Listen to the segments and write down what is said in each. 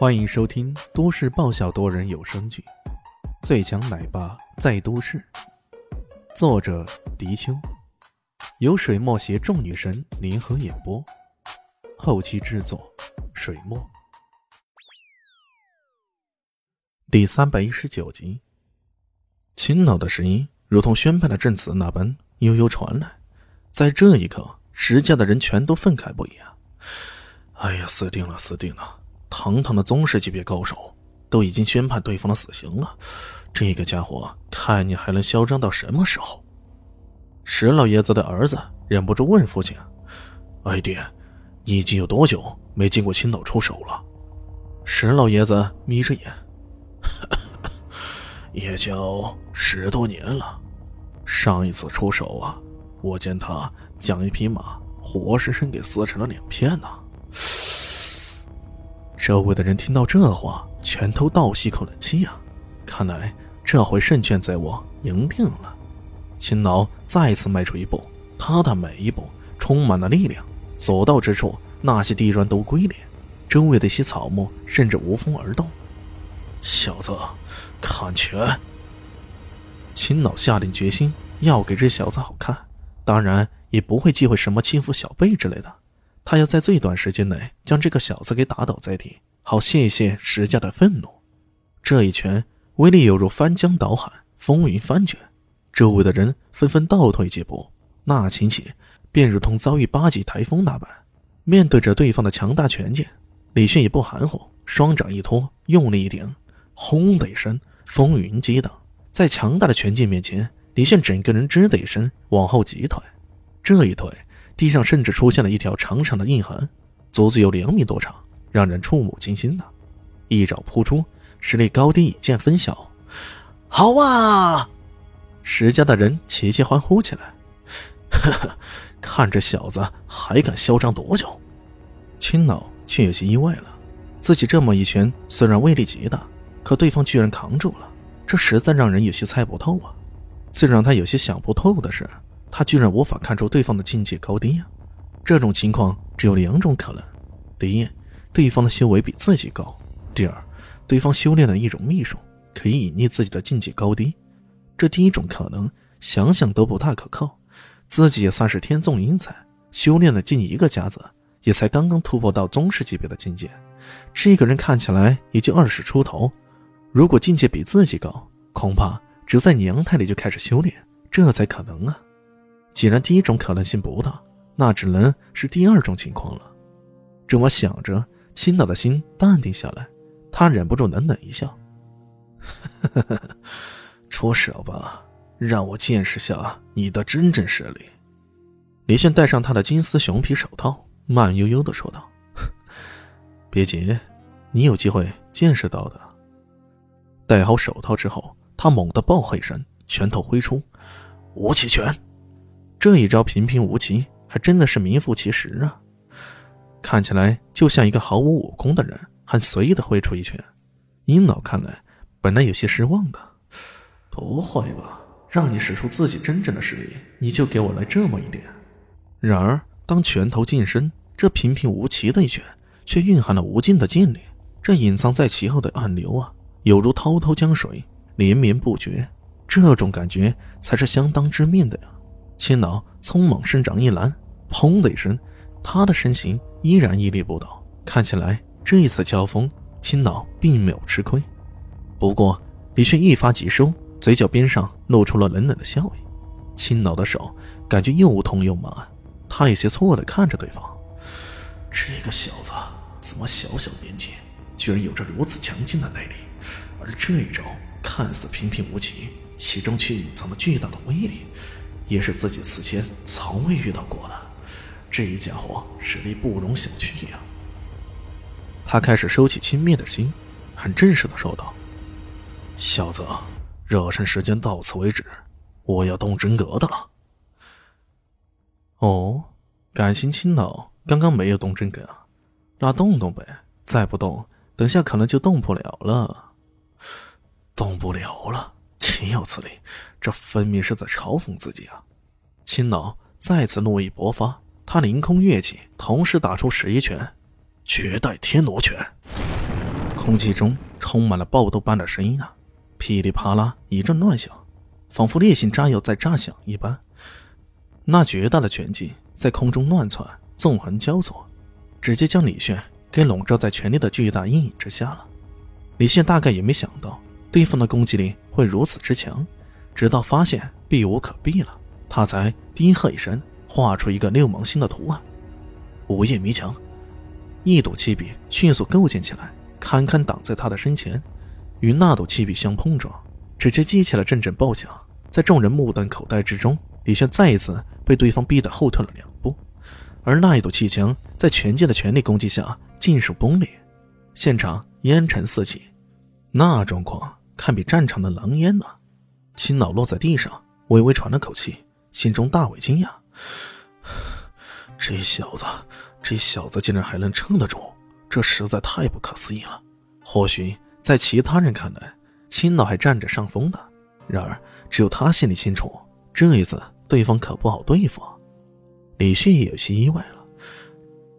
欢迎收听都市爆笑多人有声剧《最强奶爸在都市》，作者：迪秋，由水墨携众女神联合演播，后期制作：水墨。第三百一十九集，秦老的声音如同宣判的证词那般悠悠传来，在这一刻，石家的人全都愤慨不已啊！哎呀，死定了，死定了！堂堂的宗师级别高手，都已经宣判对方的死刑了，这个家伙看你还能嚣张到什么时候？石老爷子的儿子忍不住问父亲：“哎爹，你已经有多久没见过青岛出手了？”石老爷子眯着眼：“ 也就十多年了。上一次出手啊，我见他将一匹马活生生给撕成了两片呢。”周围的人听到这话，全都倒吸口冷气呀！看来这回胜券在握，赢定了。秦老再次迈出一步，他的每一步充满了力量，所到之处，那些地砖都龟裂，周围的一些草木甚至无风而动。小子，看拳！秦老下定决心要给这小子好看，当然也不会忌讳什么欺负小辈之类的。他要在最短时间内将这个小子给打倒在地，好泄一泄石家的愤怒。这一拳威力犹如翻江倒海，风云翻卷，周围的人纷纷倒退几步，那情形便如同遭遇八级台风那般。面对着对方的强大拳劲，李迅也不含糊，双掌一托，用力一顶，轰的一声，风云激荡。在强大的拳劲面前，李炫整个人吱的一声往后急退，这一退。地上甚至出现了一条长长的印痕，足足有两米多长，让人触目惊心的。一掌扑出，实力高低一见分晓。好啊！石家的人齐齐欢呼起来。呵呵，看这小子还敢嚣张多久？青老却有些意外了。自己这么一拳虽然威力极大，可对方居然扛住了，这实在让人有些猜不透啊。最让他有些想不透的是。他居然无法看出对方的境界高低呀！这种情况只有两种可能：第一，对方的修为比自己高；第二，对方修炼了一种秘术，可以隐匿自己的境界高低。这第一种可能想想都不大可靠。自己也算是天纵英才，修炼了近一个甲子，也才刚刚突破到宗师级别的境界。这个人看起来也就二十出头，如果境界比自己高，恐怕只在娘胎里就开始修炼，这才可能啊！既然第一种可能性不大，那只能是第二种情况了。这么想着，青岛的心淡定下来，他忍不住冷冷一笑：“ 出手吧，让我见识下你的真正实力。”李炫戴上他的金丝熊皮手套，慢悠悠的说道：“别急，你有机会见识到的。”戴好手套之后，他猛地暴喝一声，拳头挥出，无气拳。这一招平平无奇，还真的是名副其实啊！看起来就像一个毫无武功的人，很随意的挥出一拳。殷老看来本来有些失望的，不会吧？让你使出自己真正的实力，你就给我来这么一点？然而，当拳头近身，这平平无奇的一拳，却蕴含了无尽的劲力。这隐藏在其后的暗流啊，犹如滔滔江水，连绵不绝。这种感觉才是相当致命的呀！青老匆忙伸掌一拦，砰的一声，他的身形依然屹立不倒。看起来这一次交锋，青老并没有吃亏。不过李迅一发即收，嘴角边上露出了冷冷的笑意。青老的手感觉又痛又麻，他有些错愕的看着对方。这个小子怎么小小年纪，居然有着如此强劲的内力？而这一招看似平平无奇，其中却隐藏了巨大的威力。也是自己此前从未遇到过的，这一家伙实力不容小觑呀。他开始收起轻蔑的心，很正式的说道：“小子，热身时间到此为止，我要动真格的了。”哦，感情青老刚刚没有动真格啊，那动动呗，再不动，等下可能就动不了了。动不了了。岂有此理！这分明是在嘲讽自己啊！青老再次怒意勃发，他凌空跃起，同时打出十一拳——绝代天罗拳。空气中充满了爆豆般的声音啊，噼里啪啦一阵乱响，仿佛烈性炸药在炸响一般。那绝大的拳劲在空中乱窜，纵横交错，直接将李炫给笼罩在权力的巨大阴影之下了。李炫大概也没想到对方的攻击力会如此之强，直到发现避无可避了，他才低喝一声，画出一个六芒星的图案。午夜迷墙，一堵气壁迅速构建起来，堪堪挡在他的身前，与那堵气壁相碰撞，直接激起了阵阵爆响。在众人目瞪口呆之中，李轩再一次被对方逼得后退了两步，而那一堵气墙在全界的全力攻击下尽数崩裂，现场烟尘四起，那状况堪比战场的狼烟呢！青老落在地上，微微喘了口气，心中大为惊讶。这小子，这小子竟然还能撑得住，这实在太不可思议了。或许在其他人看来，青老还占着上风的，然而只有他心里清楚，这一次对方可不好对付。李旭也有些意外了。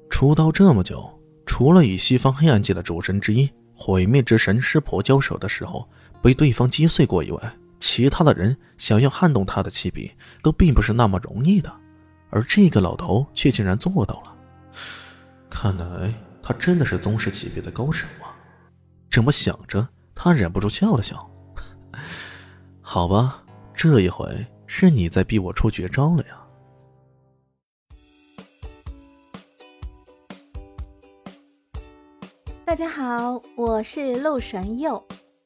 出道这么久，除了与西方黑暗界的主神之一毁灭之神师婆交手的时候被对方击碎过以外，其他的人想要撼动他的气笔，都并不是那么容易的。而这个老头却竟然做到了，看来他真的是宗师级别的高手啊！这么想着，他忍不住笑了笑。好吧，这一回是你在逼我出绝招了呀！大家好，我是陆神佑，